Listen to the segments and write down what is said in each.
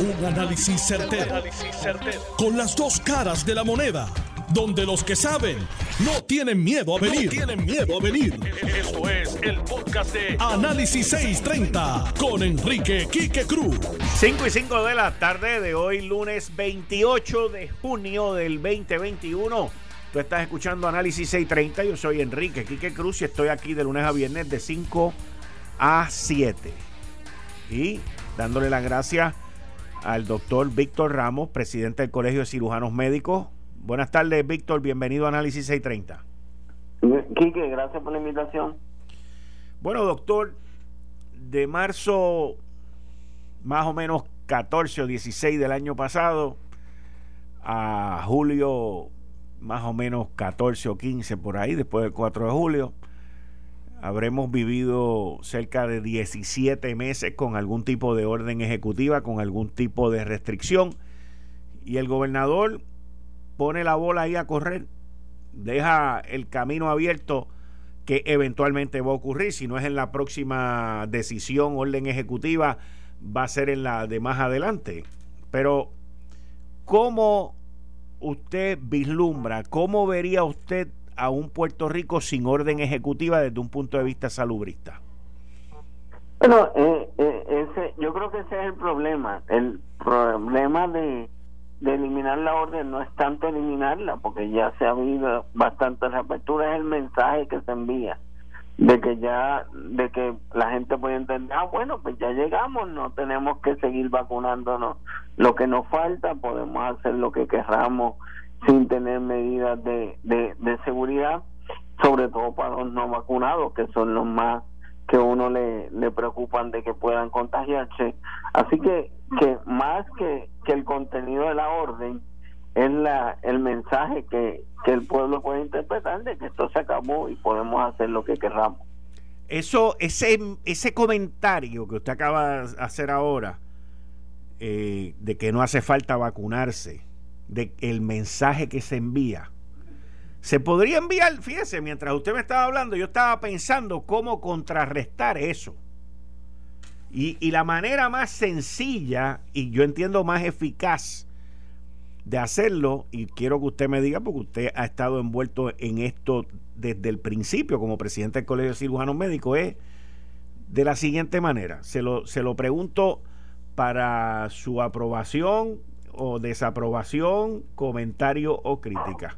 Un análisis certero, Con las dos caras de la moneda. Donde los que saben no tienen miedo a venir. tienen miedo a venir. Esto es el podcast de Análisis 630 con Enrique Quique Cruz. 5 y 5 de la tarde de hoy, lunes 28 de junio del 2021. Tú estás escuchando Análisis 630. Yo soy Enrique Quique Cruz y estoy aquí de lunes a viernes de 5 a 7. Y dándole las gracias al doctor Víctor Ramos, presidente del Colegio de Cirujanos Médicos. Buenas tardes, Víctor. Bienvenido a Análisis 630. Quique, gracias por la invitación. Bueno, doctor, de marzo más o menos 14 o 16 del año pasado a julio más o menos 14 o 15 por ahí, después del 4 de julio, habremos vivido cerca de 17 meses con algún tipo de orden ejecutiva, con algún tipo de restricción. Y el gobernador pone la bola ahí a correr, deja el camino abierto que eventualmente va a ocurrir. Si no es en la próxima decisión, orden ejecutiva, va a ser en la de más adelante. Pero, ¿cómo usted vislumbra, cómo vería usted a un Puerto Rico sin orden ejecutiva desde un punto de vista salubrista? Bueno, eh, eh, ese, yo creo que ese es el problema. El problema de, eliminar la orden no es tanto eliminarla, porque ya se ha habido bastante reapertura, es el mensaje que se envía de que ya de que la gente puede entender ah bueno pues ya llegamos no tenemos que seguir vacunándonos lo que nos falta podemos hacer lo que querramos sin tener medidas de, de, seguridad, sobre todo para los no vacunados, que son los más que uno le, le preocupan de que puedan contagiarse. Así que, que más que, que el contenido de la orden, es la, el mensaje que, que el pueblo puede interpretar de que esto se acabó y podemos hacer lo que querramos. Eso, ese, ese comentario que usted acaba de hacer ahora, eh, de que no hace falta vacunarse, de el mensaje que se envía. Se podría enviar, fíjese, mientras usted me estaba hablando, yo estaba pensando cómo contrarrestar eso. Y, y, la manera más sencilla y yo entiendo más eficaz de hacerlo, y quiero que usted me diga, porque usted ha estado envuelto en esto desde el principio como presidente del Colegio de Cirujanos Médicos, es de la siguiente manera. Se lo, se lo pregunto para su aprobación o desaprobación, comentario o crítica.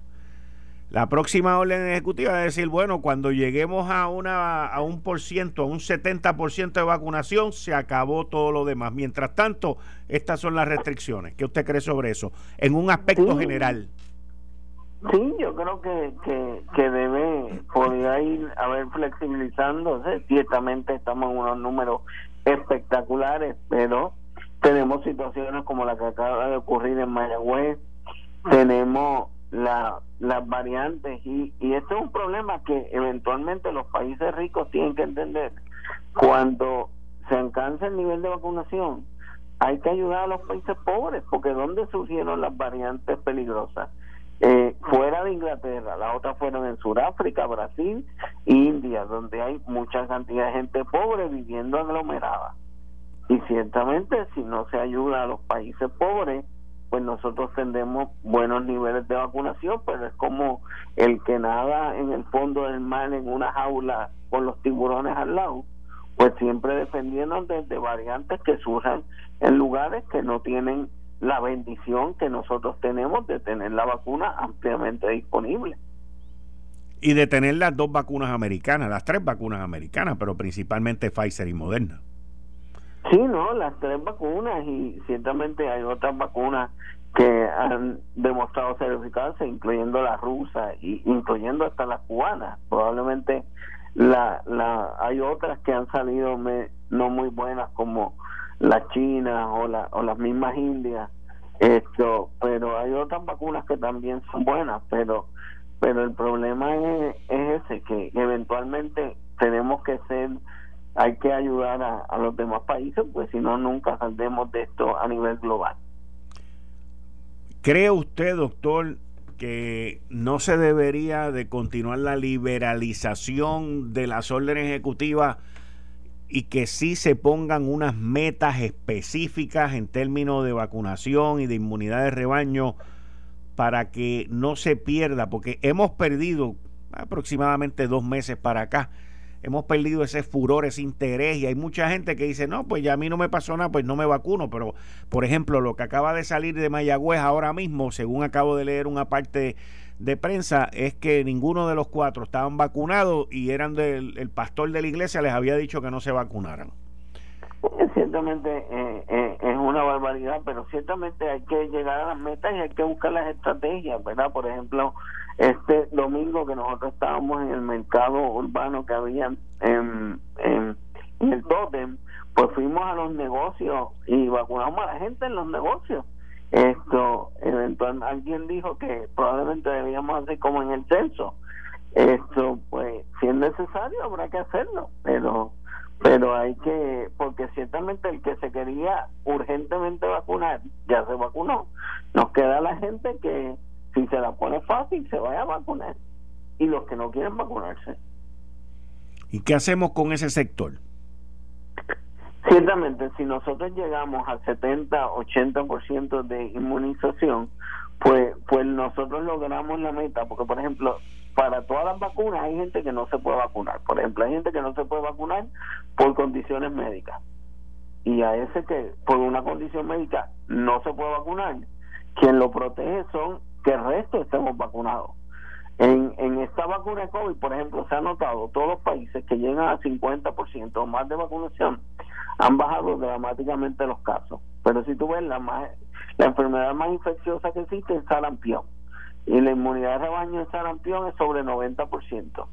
La próxima orden ejecutiva es decir, bueno, cuando lleguemos a, una, a un por ciento, a un 70% de vacunación, se acabó todo lo demás. Mientras tanto, estas son las restricciones. ¿Qué usted cree sobre eso? En un aspecto general. Sí, yo creo que, que, que debe, podría ir a ver flexibilizándose. Ciertamente estamos en unos números espectaculares, pero tenemos situaciones como la que acaba de ocurrir en Mayagüez, tenemos la, las variantes y, y este es un problema que eventualmente los países ricos tienen que entender. Cuando se alcanza el nivel de vacunación, hay que ayudar a los países pobres, porque ¿dónde surgieron las variantes peligrosas? Eh, fuera de Inglaterra, las otras fueron en Sudáfrica, Brasil India, donde hay mucha cantidad de gente pobre viviendo aglomerada. Y ciertamente si no se ayuda a los países pobres, pues nosotros tendremos buenos niveles de vacunación, pero es como el que nada en el fondo del mar en una jaula con los tiburones al lado, pues siempre dependiendo de, variantes que surjan en lugares que no tienen la bendición que nosotros tenemos de tener la vacuna ampliamente disponible. Y de tener las dos vacunas americanas, las tres vacunas americanas, pero principalmente Pfizer y Moderna. Sí, no, las tres vacunas y ciertamente hay otras vacunas que han demostrado ser eficaces, incluyendo la rusa y incluyendo hasta las cubanas. Probablemente la, la hay otras que han salido no muy buenas como la china o, la, o las mismas indias. Esto, pero hay otras vacunas que también son buenas, pero pero el problema es, es ese que eventualmente tenemos que ser hay que ayudar a, los demás países, pues si no, nunca saldremos de esto a nivel global. ¿Cree usted, doctor, que no se debería de continuar la liberalización de las órdenes ejecutivas y que sí se pongan unas metas específicas en términos de vacunación y de inmunidad de rebaño para que no se pierda, porque hemos perdido aproximadamente dos meses para acá, hemos perdido ese furor, ese interés y hay mucha gente que dice, no, pues ya a mí no me pasó nada, pues no me vacuno, pero por ejemplo, lo que acaba de salir de Mayagüez ahora mismo, según acabo de leer una parte de prensa es que ninguno de los cuatro estaban vacunados y eran del el pastor de la iglesia les había dicho que no se vacunaran. Ciertamente eh, eh, es una barbaridad, pero ciertamente hay que llegar a las metas y hay que buscar las estrategias, ¿verdad? Por ejemplo, este domingo que nosotros estábamos en el mercado urbano que había en, el Totem, pues fuimos a los negocios y vacunamos a la gente en los negocios esto, eventualmente, alguien dijo que probablemente debíamos hacer como en el censo. Esto, pues, si es necesario, habrá que hacerlo, pero pero hay que, porque ciertamente el que se quería urgentemente vacunar, ya se vacunó. Nos queda la gente que, si se la pone fácil, se vaya a vacunar. Y los que no quieren vacunarse. ¿Y qué hacemos con ese sector? Ciertamente, si nosotros llegamos al 70-80% de inmunización, pues, pues nosotros logramos la meta, porque por ejemplo, para todas las vacunas hay gente que no se puede vacunar. Por ejemplo, hay gente que no se puede vacunar por condiciones médicas. Y a ese que por una condición médica no se puede vacunar, quien lo protege son que el resto estemos vacunados. En, en esta vacuna de COVID, por ejemplo, se ha notado todos los países que llegan a 50% o más de vacunación han bajado dramáticamente los casos. Pero si tú ves, la, más, la enfermedad más infecciosa que existe es sarampión. Y la inmunidad de rebaño de sarampión es sobre 90%.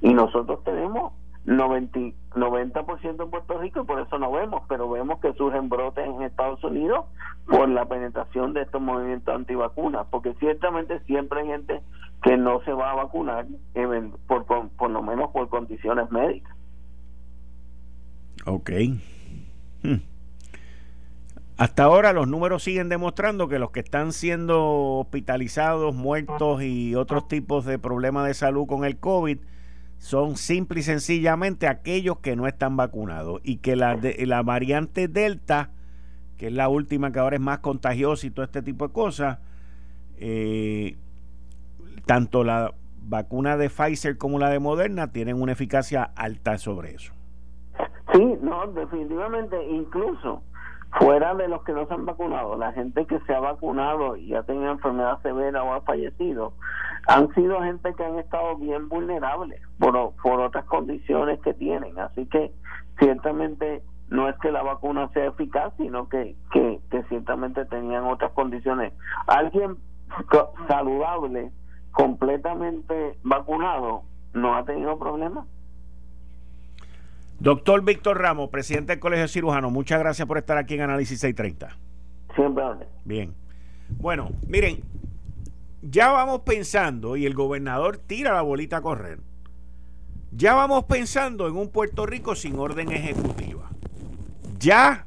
Y nosotros tenemos 90, 90% en Puerto Rico y por eso no vemos, pero vemos que surgen brotes en Estados Unidos por la penetración de estos movimientos antivacunas, porque ciertamente siempre hay gente que no se va a vacunar, por, por, por lo menos por condiciones médicas. Ok. Hmm. Hasta ahora los números siguen demostrando que los que están siendo hospitalizados, muertos y otros tipos de problemas de salud con el COVID son simple y sencillamente aquellos que no están vacunados y que la, de, la variante Delta, que es la última que ahora es más contagiosa y todo este tipo de cosas, eh, tanto la vacuna de Pfizer como la de Moderna tienen una eficacia alta sobre eso. Sí, no, definitivamente, incluso fuera de los que no se han vacunado, la gente que se ha vacunado y ha tenido enfermedad severa o ha fallecido, han sido gente que han estado bien vulnerables por, otras condiciones que tienen. Así que ciertamente no es que la vacuna sea eficaz, sino que, que, que ciertamente tenían otras condiciones. Alguien saludable, completamente vacunado, no ha tenido problemas. Doctor Víctor Ramos, presidente del Colegio Cirujano, muchas gracias por estar aquí en Análisis 630. Siempre. Bien. Bueno, miren, ya vamos pensando, y el gobernador tira la bolita a correr, ya vamos pensando en un Puerto Rico sin orden ejecutiva. Ya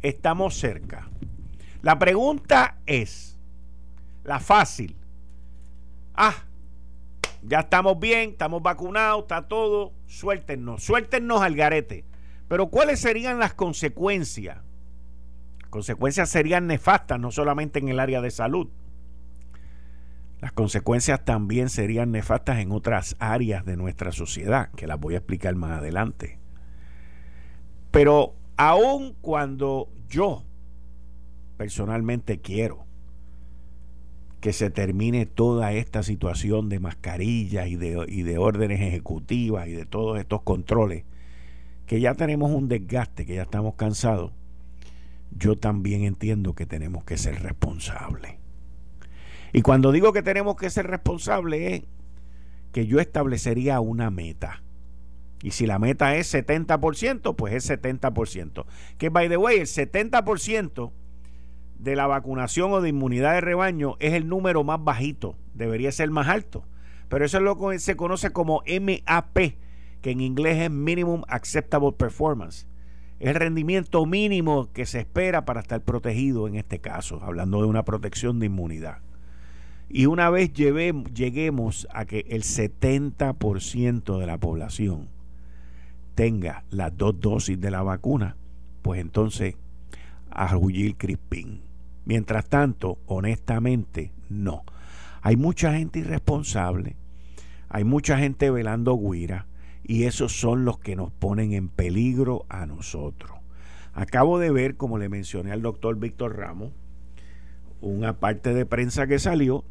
estamos cerca. La pregunta es, la fácil. Ah, ya estamos bien, estamos vacunados, está todo, suéltenos, suéltenos al garete. Pero ¿cuáles serían las consecuencias? consecuencias serían nefastas, no solamente en el área de salud. Las consecuencias también serían nefastas en otras áreas de nuestra sociedad, que las voy a explicar más adelante. Pero aun cuando yo personalmente quiero que se termine toda esta situación de mascarillas y de, órdenes ejecutivas y de todos estos controles, que ya tenemos un desgaste, que ya estamos cansados, yo también entiendo que tenemos que ser responsables. Y cuando digo que tenemos que ser responsables es que yo establecería una meta. Y si la meta es 70%, pues es 70%. Que, by the way, el 70% de la vacunación o de inmunidad de rebaño es el número más bajito, debería ser más alto. Pero eso es lo que se conoce como MAP, que en inglés es Minimum Acceptable Performance. Es el rendimiento mínimo que se espera para estar protegido en este caso, hablando de una protección de inmunidad. Y una vez lleguemos a que el 70% de la población tenga las dos dosis de la vacuna, pues entonces a huir Crispín. Mientras tanto, honestamente, no. Hay mucha gente irresponsable, hay mucha gente velando guira y esos son los que nos ponen en peligro a nosotros. Acabo de ver, como le mencioné al doctor Víctor Ramos, una parte de prensa que salió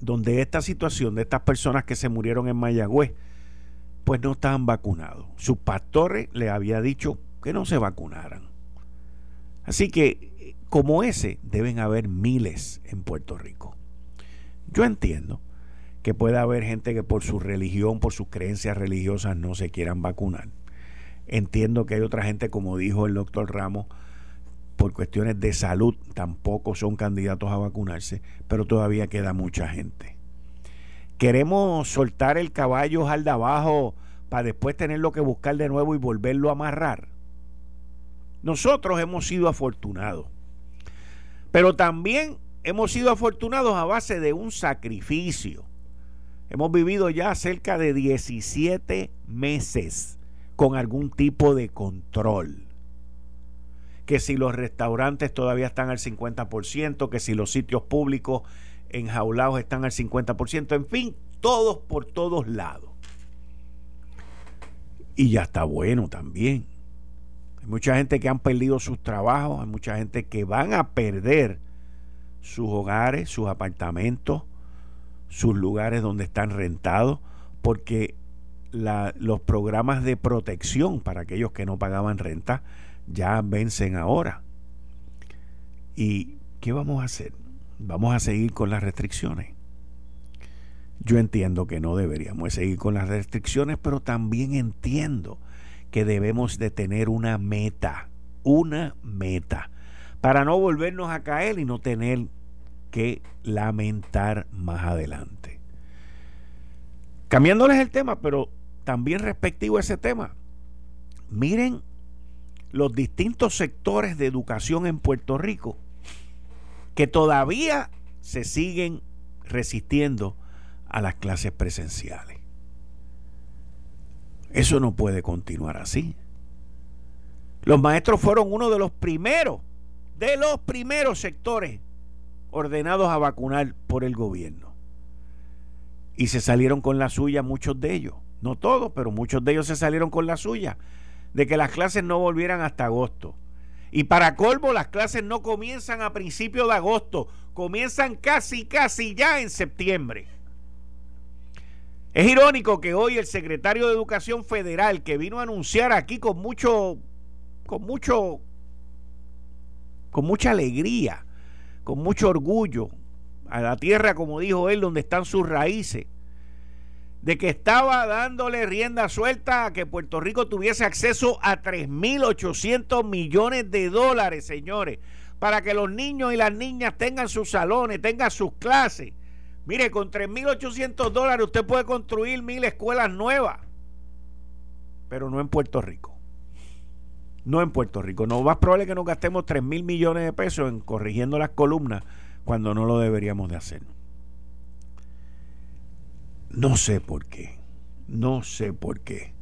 donde esta situación de estas personas que se murieron en Mayagüez, pues no estaban vacunados. Sus pastores le había dicho que no se vacunaran. Así que, como ese, deben haber miles en Puerto Rico. Yo entiendo que puede haber gente que por su religión, por sus creencias religiosas no se quieran vacunar. Entiendo que hay otra gente, como dijo el doctor Ramos, por cuestiones de salud tampoco son candidatos a vacunarse, pero todavía queda mucha gente. Queremos soltar el caballo al de abajo para después tenerlo que buscar de nuevo y volverlo a amarrar. Nosotros hemos sido afortunados, pero también hemos sido afortunados a base de un sacrificio. Hemos vivido ya cerca de 17 meses con algún tipo de control que si los restaurantes todavía están al 50%, que si los sitios públicos enjaulados están al 50%, en fin, todos por todos lados. Y ya está bueno también. Hay mucha gente que han perdido sus trabajos, hay mucha gente que van a perder sus hogares, sus apartamentos, sus lugares donde están rentados, porque los programas de protección para aquellos que no pagaban renta ya vencen ahora. ¿Y qué vamos a hacer? Vamos a seguir con las restricciones. Yo entiendo que no deberíamos seguir con las restricciones, pero también entiendo que debemos de tener una meta, una meta, para no volvernos a caer y no tener que lamentar más adelante. Cambiándoles el tema, pero también respectivo a ese tema, miren los distintos sectores de educación en Puerto Rico que todavía se siguen resistiendo a las clases presenciales. Eso no puede continuar así. Los maestros fueron uno de los primeros, de los primeros sectores ordenados a vacunar por el gobierno. Y se salieron con la suya muchos de ellos. No todos, pero muchos de ellos se salieron con la suya de que las clases no volvieran hasta agosto. Y para colmo, las clases no comienzan a principios de agosto, comienzan casi, casi ya en septiembre. Es irónico que hoy el secretario de Educación Federal, que vino a anunciar aquí con mucho, con mucho, con mucha alegría, con mucho orgullo, a la tierra, como dijo él, donde están sus raíces, de que estaba dándole rienda suelta a que Puerto Rico tuviese acceso a 3.800 millones de dólares, señores, para que los niños y las niñas tengan sus salones, tengan sus clases. Mire, con 3.800 dólares usted puede construir mil escuelas nuevas, pero no en Puerto Rico. No en Puerto Rico. No más probable que nos gastemos 3 mil millones de pesos en corrigiendo las columnas cuando no lo deberíamos de hacer. No sé por qué. No sé por qué.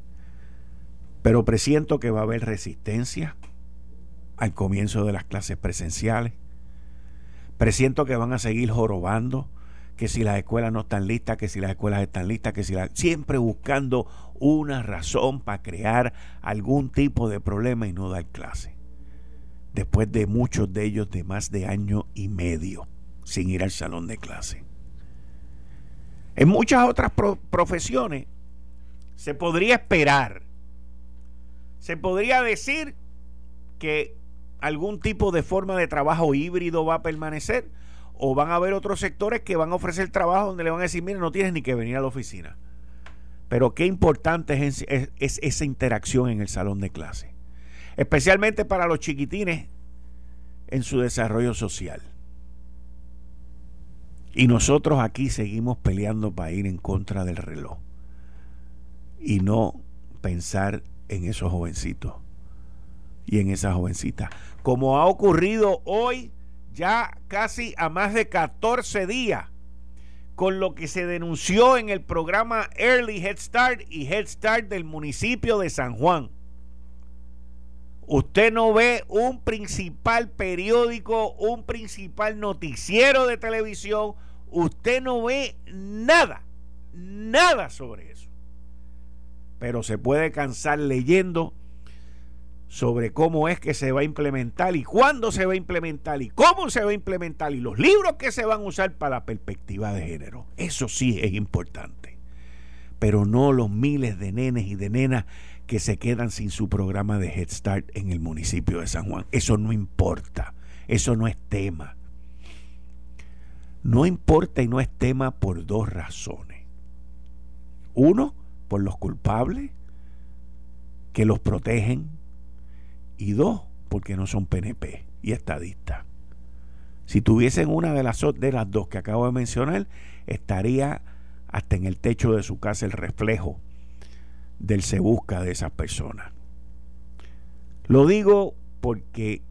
Pero presiento que va a haber resistencia al comienzo de las clases presenciales. Presiento que van a seguir jorobando, que si las escuelas no están listas, que si las escuelas están listas, que si las... siempre buscando una razón para crear algún tipo de problema y no dar clase. Después de muchos de ellos de más de año y medio sin ir al salón de clase. En muchas otras profesiones se podría esperar, se podría decir que algún tipo de forma de trabajo híbrido va a permanecer o van a haber otros sectores que van a ofrecer trabajo donde le van a decir, mire, no tienes ni que venir a la oficina. Pero qué importante es, es esa interacción en el salón de clase, especialmente para los chiquitines en su desarrollo social. Y nosotros aquí seguimos peleando para ir en contra del reloj. Y no pensar en esos jovencitos y en esas jovencitas. Como ha ocurrido hoy, ya casi a más de 14 días, con lo que se denunció en el programa Early Head Start y Head Start del municipio de San Juan. Usted no ve un principal periódico, un principal noticiero de televisión, usted no ve nada, nada sobre eso. Pero se puede cansar leyendo sobre cómo es que se va a implementar y cuándo se va a implementar y cómo se va a implementar y los libros que se van a usar para la perspectiva de género. Eso sí es importante. Pero no los miles de nenes y de nenas que se quedan sin su programa de Head Start en el municipio de San Juan. Eso no importa. Eso no es tema. No importa y no es tema por dos razones. Uno, por los culpables que los protegen y dos, porque no son PNP y estadistas. Si tuviesen una de las, de las dos que acabo de mencionar, estaría hasta en el techo de su casa el reflejo del se busca de esas personas. Lo digo porque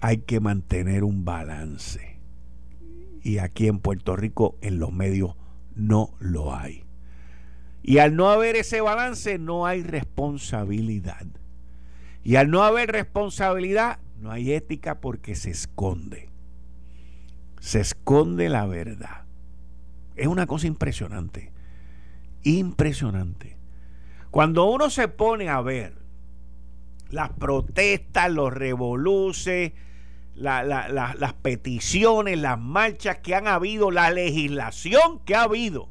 hay que mantener un balance. Y aquí en Puerto Rico en los medios no lo hay. Y al no haber ese balance no hay responsabilidad. Y al no haber responsabilidad, no hay ética porque se esconde. Se esconde la verdad. Es una cosa impresionante. Impresionante. Cuando uno se pone a ver las protestas, los revoluces, las peticiones, las marchas que han habido, la legislación que ha habido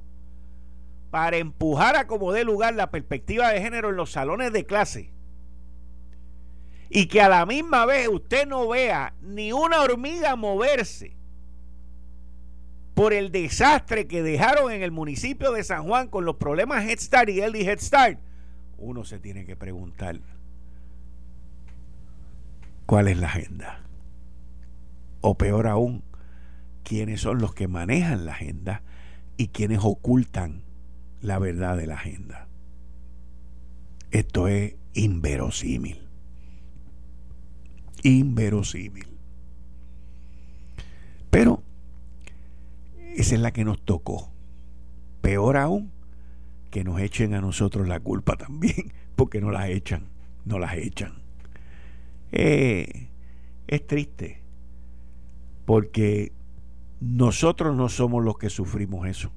para empujar a como dé lugar la perspectiva de género en los salones de clase, y que a la misma vez usted no vea ni una hormiga moverse por el desastre que dejaron en el municipio de San Juan con los problemas Head Start y Early Head Start, uno se tiene que preguntar cuál es la agenda. O peor aún, quiénes son los que manejan la agenda y quienes ocultan la verdad de la agenda. Esto es inverosímil inverosímil. Pero esa es la que nos tocó. Peor aún, que nos echen a nosotros la culpa también, porque no las echan, no las echan. Eh, es triste, porque nosotros no somos los que sufrimos eso.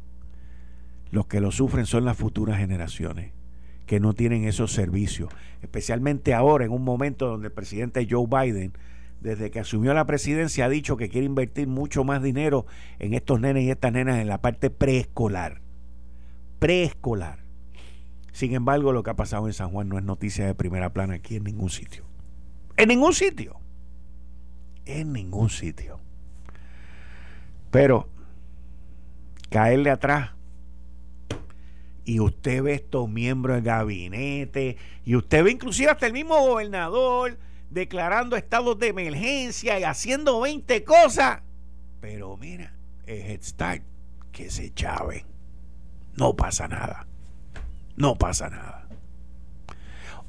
Los que lo sufren son las futuras generaciones que no tienen esos servicios, especialmente ahora en un momento donde el presidente Joe Biden, desde que asumió la presidencia, ha dicho que quiere invertir mucho más dinero en estos nenes y estas nenas en la parte preescolar. Preescolar. Sin embargo, lo que ha pasado en San Juan no es noticia de primera plana aquí en ningún sitio. En ningún sitio. En ningún sitio. Pero caerle atrás y usted ve estos miembros del gabinete y usted ve inclusive hasta el mismo gobernador declarando estados de emergencia y haciendo 20 cosas. Pero mira, es Head Start que se chave. No pasa nada. No pasa nada.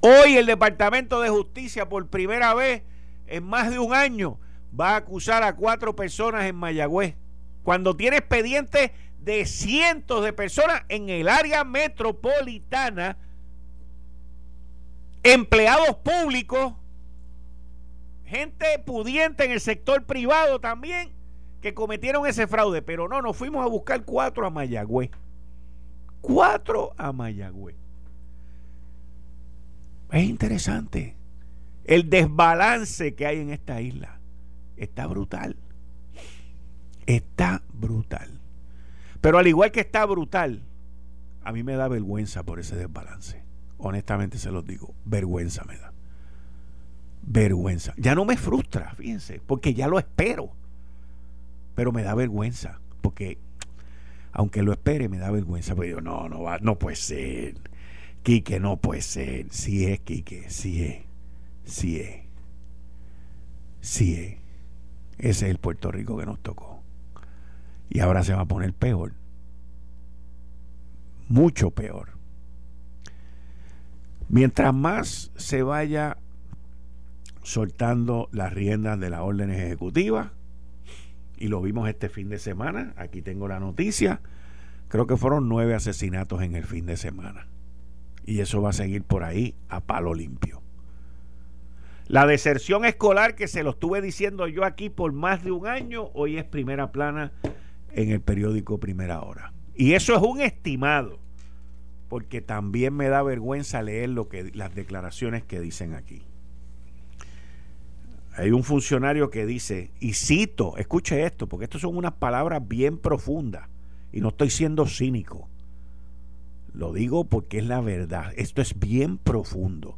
Hoy el Departamento de Justicia por primera vez en más de un año va a acusar a cuatro personas en Mayagüez cuando tiene expedientes de cientos de personas en el área metropolitana, empleados públicos, gente pudiente en el sector privado también, que cometieron ese fraude. Pero no, nos fuimos a buscar cuatro a Mayagüez. Cuatro a Mayagüez. Es interesante. El desbalance que hay en esta isla está brutal. Está brutal. Pero al igual que está brutal, a mí me da vergüenza por ese desbalance. Honestamente se los digo, vergüenza me da. Vergüenza. Ya no me frustra, fíjense, porque ya lo espero. Pero me da vergüenza, porque aunque lo espere, me da vergüenza. Pero yo, no, no va, no puede ser. Quique, no puede ser. Sí es, Quique, sí es. Sí es. Sí es. Ese es el Puerto Rico que nos tocó. Y ahora se va a poner peor. Mucho peor. Mientras más se vaya soltando las riendas de las órdenes ejecutivas Y lo vimos este fin de semana. Aquí tengo la noticia. Creo que fueron nueve asesinatos en el fin de semana. Y eso va a seguir por ahí a palo limpio. La deserción escolar que se lo estuve diciendo yo aquí por más de un año, hoy es primera plana en el periódico Primera Hora. Y eso es un estimado, porque también me da vergüenza leer lo que las declaraciones que dicen aquí. Hay un funcionario que dice, y cito, escuche esto, porque estas son unas palabras bien profundas, y no estoy siendo cínico. Lo digo porque es la verdad. Esto es bien profundo.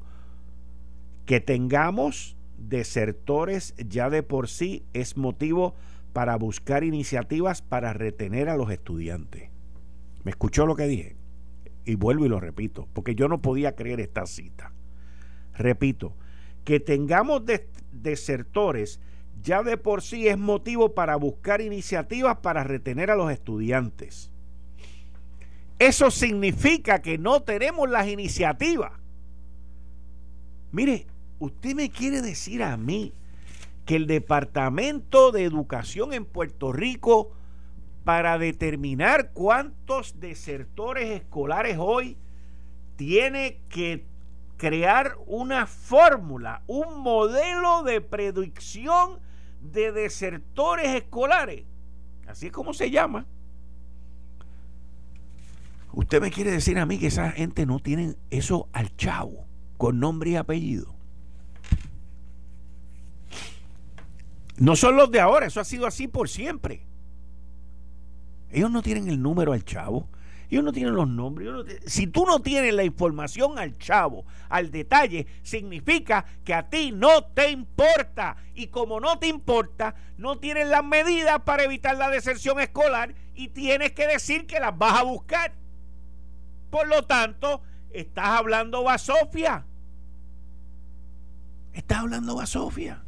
Que tengamos desertores ya de por sí es motivo para buscar iniciativas para retener a los estudiantes. ¿Me escuchó lo que dije? Y vuelvo y lo repito, porque yo no podía creer esta cita. Repito, que tengamos desertores ya de por sí es motivo para buscar iniciativas para retener a los estudiantes. Eso significa que no tenemos las iniciativas. Mire, usted me quiere decir a mí que el Departamento de Educación en Puerto Rico, para determinar cuántos desertores escolares hoy, tiene que crear una fórmula, un modelo de predicción de desertores escolares. Así es como se llama. Usted me quiere decir a mí que esa gente no tiene eso al chavo, con nombre y apellido. No son los de ahora, eso ha sido así por siempre. Ellos no tienen el número al chavo, ellos no tienen los nombres. si tú no tienes la información al chavo, al detalle, significa que a ti no te importa. Y como no te importa, no tienes las medidas para evitar la deserción escolar y tienes que decir que las vas a buscar. Por lo tanto, estás hablando Sofía. Estás hablando Sofía.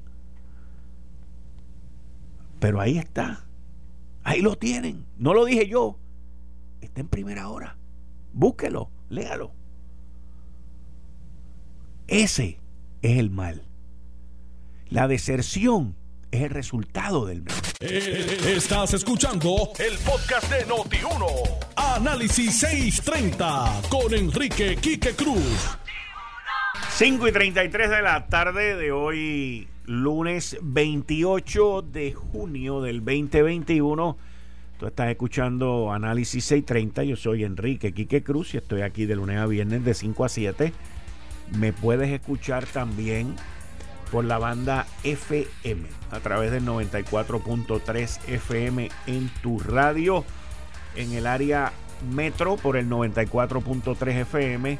Pero ahí está. Ahí lo tienen. No lo dije yo. Está en primera hora. Búsquelo, léalo. Ese es el mal. La deserción es el resultado del mal. Eh, estás escuchando el podcast de Noti1. Análisis 630 con Enrique Quique Cruz. 5 y 33 de la tarde de hoy, lunes 28 de junio del 2021. Tú estás escuchando Análisis 630. Yo soy Enrique Quique Cruz y estoy aquí de lunes a viernes de 5 a 7. Me puedes escuchar también por la banda FM a través del 94.3 FM en tu radio en el área metro por el 94.3 FM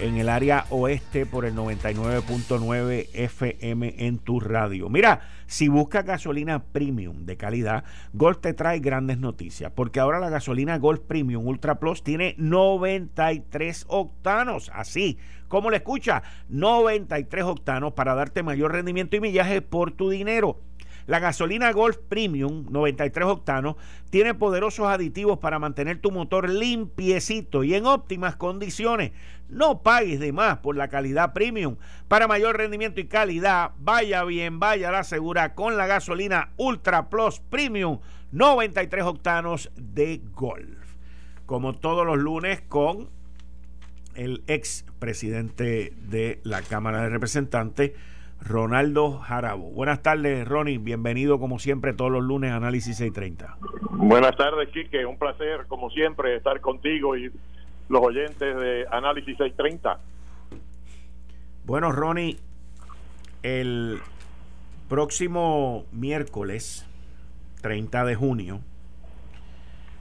en el área oeste por el 99.9 FM en tu radio. Mira, si buscas gasolina premium de calidad, Golf te trae grandes noticias, porque ahora la gasolina Golf Premium Ultra Plus tiene 93 octanos, así como le escucha, 93 octanos para darte mayor rendimiento y millaje por tu dinero. La gasolina Golf Premium 93 octanos tiene poderosos aditivos para mantener tu motor limpiecito y en óptimas condiciones. No pagues de más por la calidad premium. Para mayor rendimiento y calidad, vaya bien, vaya la segura con la gasolina Ultra Plus Premium 93 octanos de Golf. Como todos los lunes con el ex presidente de la Cámara de Representantes, Ronaldo Jarabo. Buenas tardes, Ronnie. Bienvenido, como siempre, todos los lunes Análisis 630. Buenas tardes, Quique. Un placer, como siempre, estar contigo y los oyentes de Análisis 630. Bueno, Ronnie, el próximo miércoles 30 de junio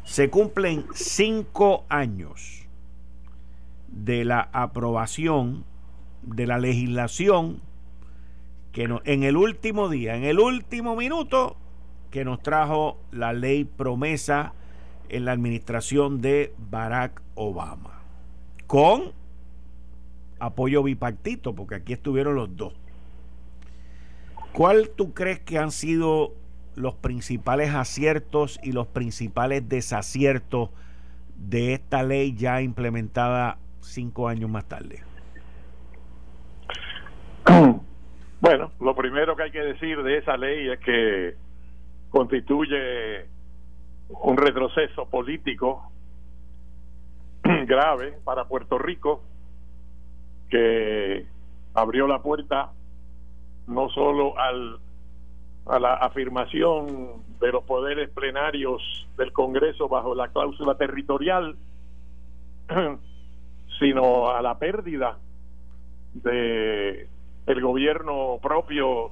se cumplen cinco años de la aprobación de la legislación que en el último día, en el último minuto, que nos trajo la ley promesa en la administración de Barack Obama. Con apoyo bipartito, porque aquí estuvieron los dos. ¿Cuál tú crees que han sido los principales aciertos y los principales desaciertos de esta ley ya implementada cinco años más tarde? Bueno, lo primero que hay que decir de esa ley es que constituye un retroceso político grave para Puerto Rico que abrió la puerta no solo al, a la afirmación de los poderes plenarios del Congreso bajo la cláusula territorial, sino a la pérdida de el gobierno propio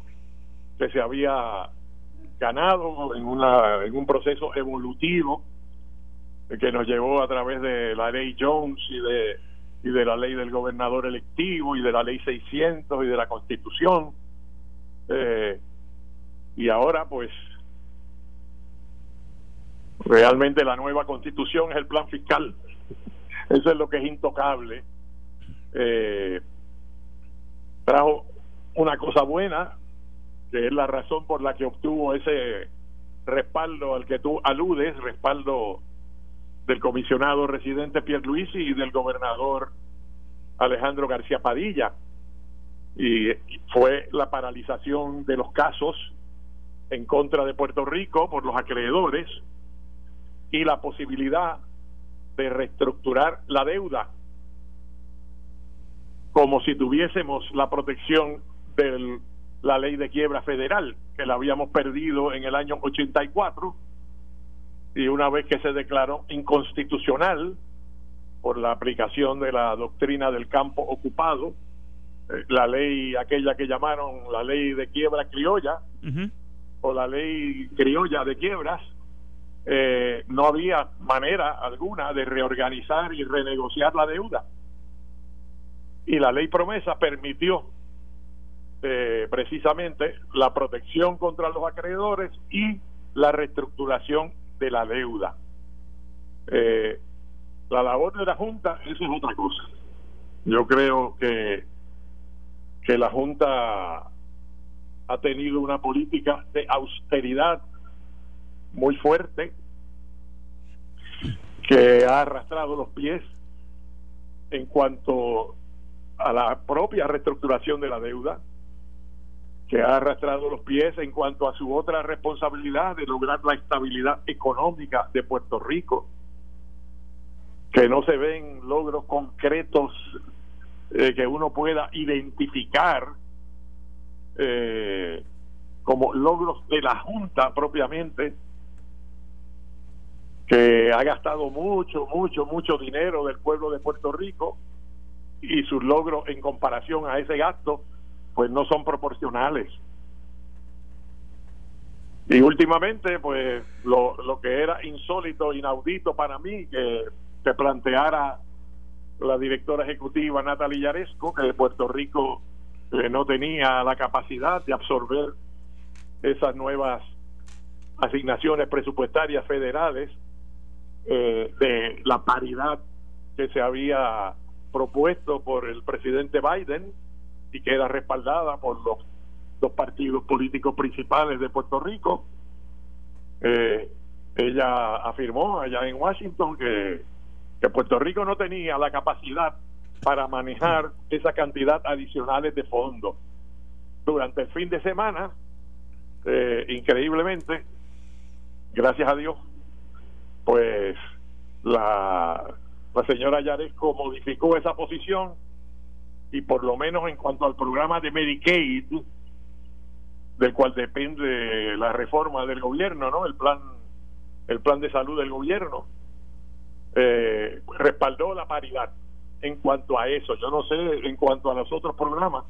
que se había ganado en una en un proceso evolutivo que nos llevó a través de la ley Jones y de y de la ley del gobernador electivo y de la ley 600 y de la constitución. Eh, y ahora pues realmente la nueva constitución es el plan fiscal. Eso es lo que es intocable. Eh, trajo una cosa buena que es la razón por la que obtuvo ese respaldo al que tú aludes respaldo del comisionado residente Pierre Luisi y del gobernador Alejandro García Padilla. Y fue la paralización de los casos en contra de Puerto Rico por los acreedores y la posibilidad de reestructurar la deuda como si tuviésemos la protección de la ley de quiebra federal que la habíamos perdido en el año 84 y una vez que se declaró inconstitucional por la aplicación de la doctrina del campo ocupado, eh, la ley aquella que llamaron la ley de quiebra criolla o la ley criolla de quiebras, eh, no había manera alguna de reorganizar y renegociar la deuda. Y la ley promesa permitió eh, precisamente la protección contra los acreedores y la reestructuración de la deuda. Eh, la labor de la Junta, eso es otra cosa. Yo creo que, que la Junta ha tenido una política de austeridad muy fuerte que ha arrastrado los pies en cuanto a la propia reestructuración de la deuda, que ha arrastrado los pies en cuanto a su otra responsabilidad de lograr la estabilidad económica de Puerto Rico, que no se ven logros concretos eh, que uno pueda identificar eh, como logros de la Junta propiamente, que ha gastado mucho, mucho, mucho dinero del pueblo de Puerto Rico y sus logros en comparación a ese gasto pues no son proporcionales. Y últimamente, pues lo, lo que era insólito, inaudito para mí, que se planteara la directora ejecutiva Natalia Yaresco, que de Puerto Rico eh, no tenía la capacidad de absorber esas nuevas asignaciones presupuestarias federales eh, de la paridad que se había propuesto por el presidente Biden y queda respaldada por los dos partidos políticos principales de Puerto Rico. Eh, ella afirmó allá en Washington que, que Puerto Rico no tenía la capacidad para manejar esa cantidad adicionales de fondos. Durante el fin de semana, eh, increíblemente, gracias a Dios, pues la, la señora Yaresco modificó esa posición y por lo menos en cuanto al programa de Medicaid, del cual depende la reforma del gobierno, ¿no? El plan, el plan de salud del gobierno, eh, respaldó la paridad en cuanto a eso. Yo no sé en cuanto a los otros programas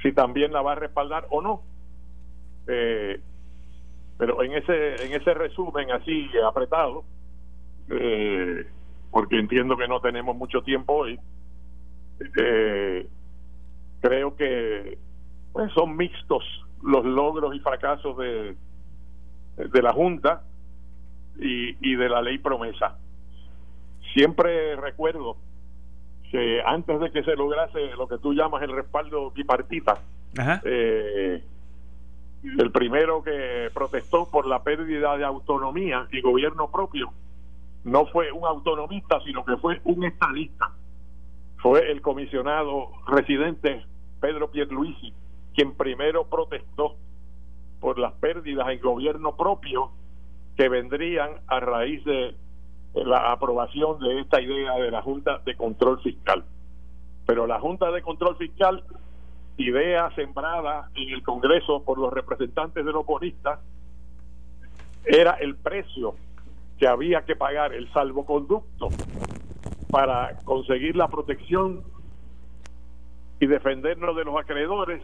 si también la va a respaldar o no. Eh, pero en ese en ese resumen así apretado, eh, porque entiendo que no tenemos mucho tiempo hoy, eh, creo que pues, son mixtos los logros y fracasos de, de la Junta y, y de la ley promesa. Siempre recuerdo que antes de que se lograse lo que tú llamas el respaldo bipartita, eh, el primero que protestó por la pérdida de autonomía y gobierno propio no fue un autonomista, sino que fue un estadista fue el comisionado residente Pedro Pierluisi quien primero protestó por las pérdidas en gobierno propio que vendrían a raíz de la aprobación de esta idea de la Junta de Control Fiscal. Pero la Junta de Control Fiscal, idea sembrada en el Congreso por los representantes de los bonistas, era el precio que había que pagar, el salvoconducto, para conseguir la protección y defendernos de los acreedores,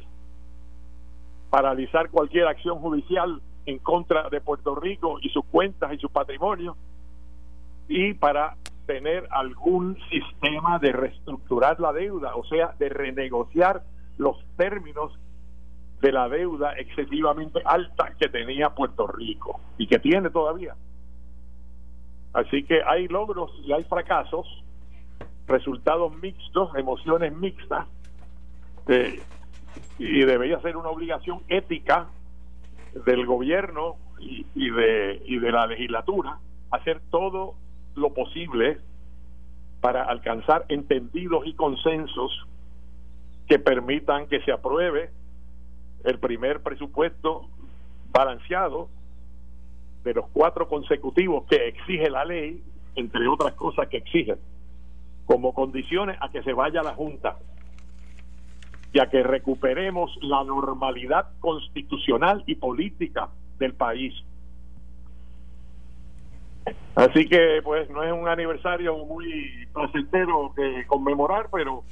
paralizar cualquier acción judicial en contra de Puerto Rico y sus cuentas y su patrimonio, y para tener algún sistema de reestructurar la deuda, o sea, de renegociar los términos de la deuda excesivamente alta que tenía Puerto Rico y que tiene todavía. Así que hay logros y hay fracasos, resultados mixtos, emociones mixtas, y debería ser una obligación ética del gobierno y, de, y de la legislatura hacer todo lo posible para alcanzar entendidos y consensos que permitan que se apruebe el primer presupuesto balanceado de los cuatro consecutivos que exige la ley, entre otras cosas que exigen, como condiciones a que se vaya la Junta y a que recuperemos la normalidad constitucional y política del país. Así que pues no es un aniversario muy placentero que conmemorar, pero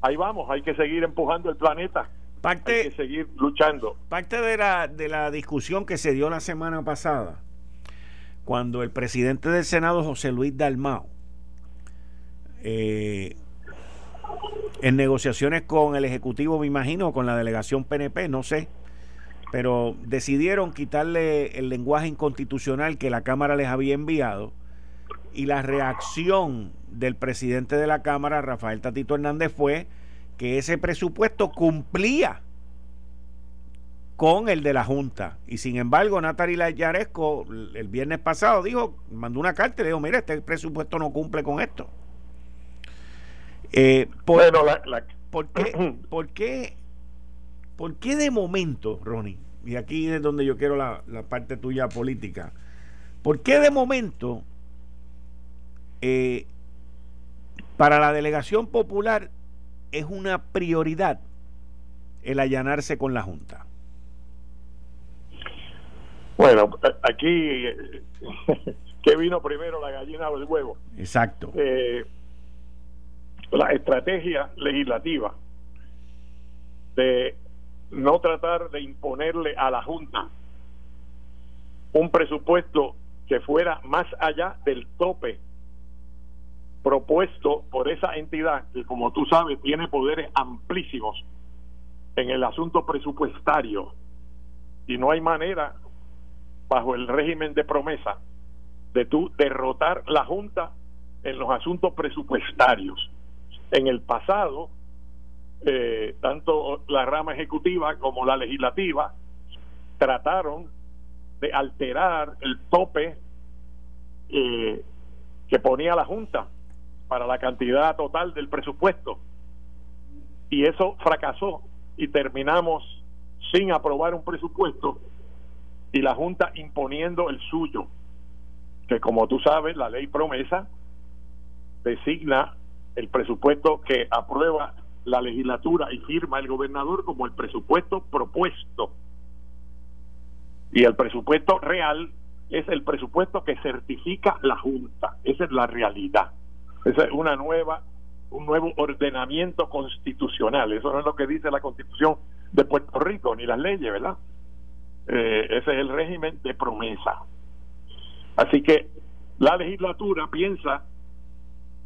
ahí vamos, hay que seguir empujando el planeta. Parte, hay que seguir luchando. Parte de la, de la discusión que se dio la semana pasada, cuando el presidente del Senado, José Luis Dalmao, eh, en negociaciones con el Ejecutivo, me imagino, con la delegación PNP, no sé, pero decidieron quitarle el lenguaje inconstitucional que la Cámara les había enviado y la reacción del presidente de la Cámara, Rafael Tatito Hernández, fue que ese presupuesto cumplía con el de la Junta. Y sin embargo, Natalia Yaresco el viernes pasado dijo, mandó una carta y le dijo, mira, este presupuesto no cumple con esto. Eh, por, ¿por, qué, por, qué, ¿Por qué de momento, Ronnie, y aquí es donde yo quiero la, parte tuya política. ¿Por qué de momento eh, para la delegación popular es una prioridad el allanarse con la Junta? Bueno, aquí, ¿qué vino primero, la gallina o el huevo? Exacto. Eh, la estrategia legislativa de no tratar de imponerle a la Junta un presupuesto que fuera más allá del tope propuesto por esa entidad que como tú sabes tiene poderes amplísimos en el asunto presupuestario y no hay manera bajo el régimen de promesa de tú derrotar la Junta en los asuntos presupuestarios. En el pasado eh, tanto la rama ejecutiva como la legislativa trataron de alterar el tope eh, que ponía la Junta para la cantidad total del presupuesto. Y eso fracasó y terminamos sin aprobar un presupuesto y la Junta imponiendo el suyo, que como tú sabes, la ley promesa designa el presupuesto que aprueba la legislatura y firma el gobernador como el presupuesto propuesto. Y el presupuesto real es el presupuesto que certifica la Junta. Esa es la realidad. Esa es una nueva un nuevo ordenamiento constitucional. Eso no es lo que dice la Constitución de Puerto Rico ni las leyes, ¿verdad? Eh, ese es el régimen de promesa. Así que la legislatura piensa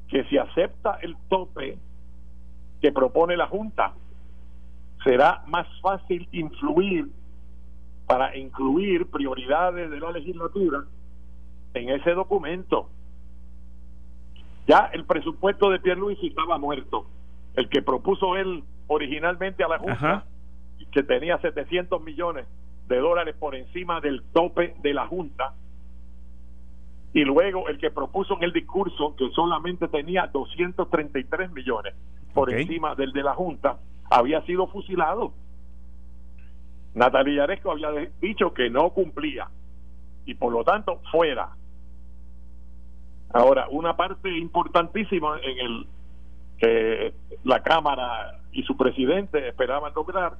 que si acepta el tope que propone la Junta, será más fácil influir para incluir prioridades de la legislatura en ese documento. Ya el presupuesto de Pierluisi estaba muerto. El que propuso él originalmente a la Junta, que tenía 700 millones de dólares por encima del tope de la Junta, y luego el que propuso en el discurso que solamente tenía 233 millones por encima del de la Junta, había sido fusilado. Natalia Yaresco había dicho que no cumplía y por lo tanto fuera. Ahora, una parte importantísima en el que la Cámara y su presidente esperaban lograr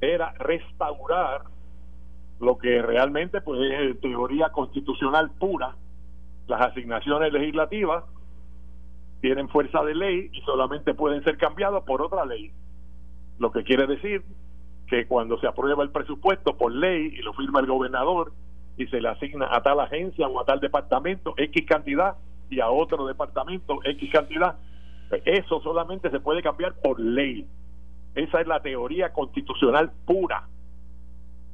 era restaurar lo que realmente pues es teoría constitucional pura las asignaciones legislativas tienen fuerza de ley y solamente pueden ser cambiados por otra ley lo que quiere decir que cuando se aprueba el presupuesto por ley y lo firma el gobernador y se le asigna a tal agencia o a tal departamento X cantidad y a otro departamento X cantidad, eso solamente se puede cambiar por ley. Esa es la teoría constitucional pura.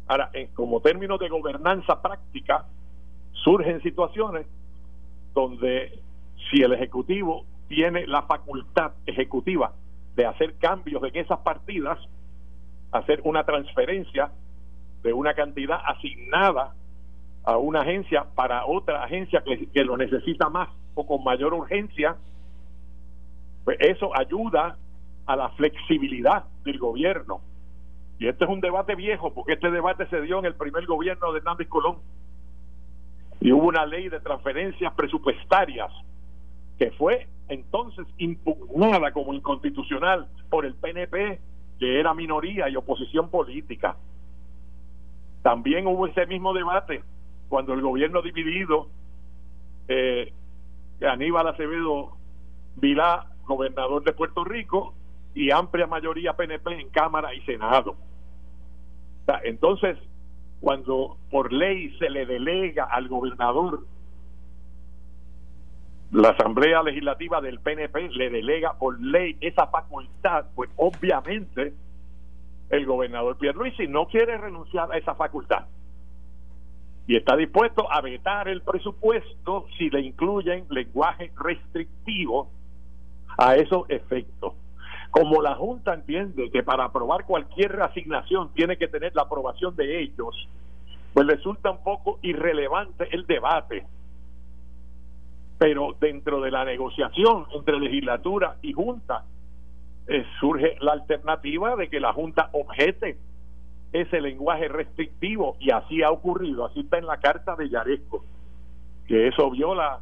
Ahora, como término de gobernanza práctica, surgen situaciones donde si el Ejecutivo tiene la facultad ejecutiva de hacer cambios en esas partidas, hacer una transferencia de una cantidad asignada a una agencia para otra agencia que, lo necesita más o con mayor urgencia, pues eso ayuda a la flexibilidad del gobierno. Y este es un debate viejo, porque este debate se dio en el primer gobierno de Hernández Colón. Y hubo una ley de transferencias presupuestarias que fue entonces impugnada como inconstitucional por el PNP, que era minoría y oposición política. También hubo ese mismo debate cuando el gobierno dividido, eh, Aníbal Acevedo Vilá, gobernador de Puerto Rico, y amplia mayoría PNP en Cámara y Senado. entonces, cuando por ley se le delega al gobernador la Asamblea Legislativa del PNP le delega por ley esa facultad, pues obviamente el gobernador Pierluisi no quiere renunciar a esa facultad y está dispuesto a vetar el presupuesto si le incluyen lenguaje restrictivo a esos efectos. Como la Junta entiende que para aprobar cualquier asignación tiene que tener la aprobación de ellos, pues resulta un poco irrelevante el debate. Pero dentro de la negociación entre legislatura y junta eh, surge la alternativa de que la junta objete ese lenguaje restrictivo y así ha ocurrido, así está en la carta de Yaresco, que eso viola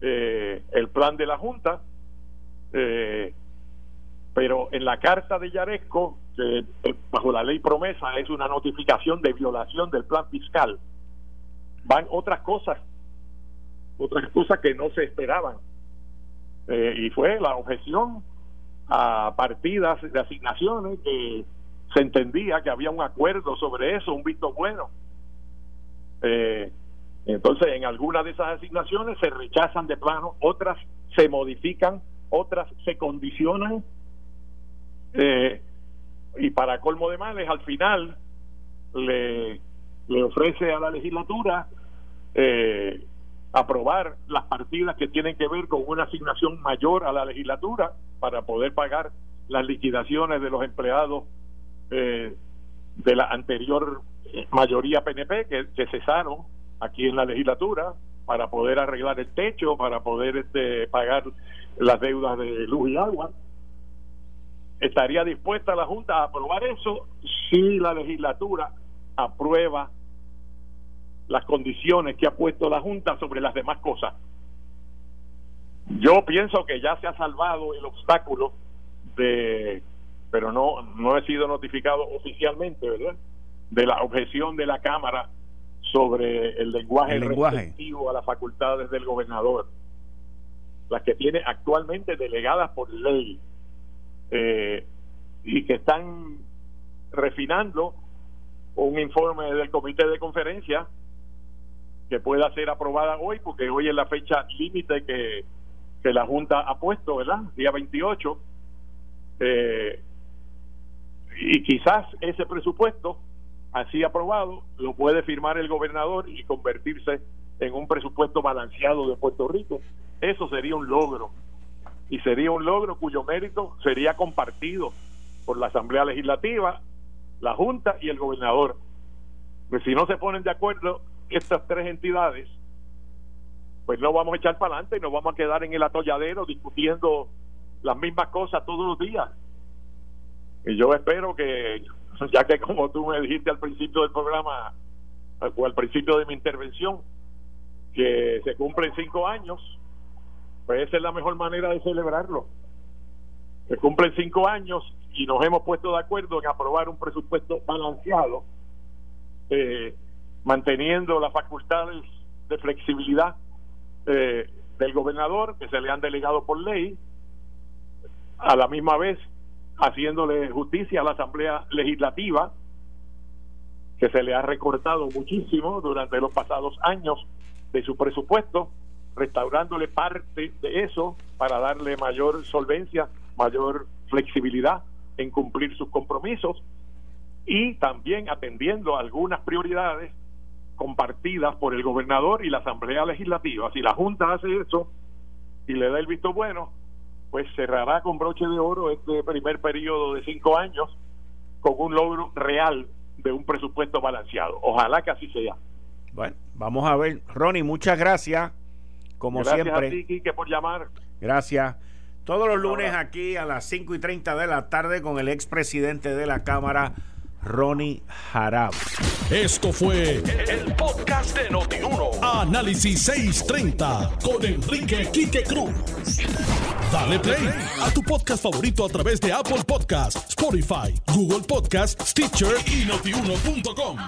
eh, el plan de la junta, eh, pero en la carta de Yaresco, que bajo la ley promesa es una notificación de violación del plan fiscal, van otras cosas otras cosas que no se esperaban. Eh, y fue la objeción a partidas de asignaciones que se entendía que había un acuerdo sobre eso, un visto bueno. Eh, entonces, en algunas de esas asignaciones se rechazan de plano, otras se modifican, otras se condicionan. Eh, y para colmo de males, al final le, le ofrece a la legislatura eh, aprobar las partidas que tienen que ver con una asignación mayor a la legislatura para poder pagar las liquidaciones de los empleados eh, de la anterior mayoría PNP que, que, cesaron aquí en la legislatura para poder arreglar el techo, para poder este, pagar las deudas de luz y agua. ¿Estaría dispuesta la Junta a aprobar eso si la legislatura aprueba las condiciones que ha puesto la Junta sobre las demás cosas. Yo pienso que ya se ha salvado el obstáculo de, pero no, no he sido notificado oficialmente, ¿verdad? De la objeción de la Cámara sobre el lenguaje, el a las facultades del gobernador, las que tiene actualmente delegadas por ley eh, y que están refinando un informe del comité de conferencia que pueda ser aprobada hoy, porque hoy es la fecha límite que, que la Junta ha puesto, ¿verdad? Día 28. Eh, y quizás ese presupuesto, así aprobado, lo puede firmar el gobernador y convertirse en un presupuesto balanceado de Puerto Rico. Eso sería un logro. Y sería un logro cuyo mérito sería compartido por la Asamblea Legislativa, la Junta y el gobernador. Pues si no se ponen de acuerdo, estas tres entidades, pues no vamos a echar para adelante y nos vamos a quedar en el atolladero discutiendo las mismas cosas todos los días. Y yo espero que ya que como tú me dijiste al principio del programa, o al principio de mi intervención, que se cumplen cinco años, pues esa es la mejor manera de celebrarlo. Se cumplen cinco años y nos hemos puesto de acuerdo en aprobar un presupuesto balanceado, eh, manteniendo las facultades de flexibilidad eh, del gobernador que se le han delegado por ley, a la misma vez haciéndole justicia a la Asamblea Legislativa, que se le ha recortado muchísimo durante los pasados años de su presupuesto, restaurándole parte de eso para darle mayor solvencia, mayor flexibilidad en cumplir sus compromisos y también atendiendo algunas prioridades compartidas por el gobernador y la Asamblea Legislativa. Si la Junta hace eso y le da el visto bueno, pues cerrará con broche de oro este primer periodo de cinco años con un logro real de un presupuesto balanceado. Ojalá que así sea. Bueno, vamos a ver. Ronnie, muchas gracias. Como gracias siempre. a ti, Quique, por llamar. Gracias. Todos los lunes aquí a las 5 y 30 de la tarde con el expresidente de la Cámara, Ronnie Jarab. Esto fue el, podcast de Notiuno. Análisis 630 con Enrique Quique Cruz. Dale play a tu podcast favorito a través de Apple Podcasts, Spotify, Google Podcasts, Stitcher y notiuno.com.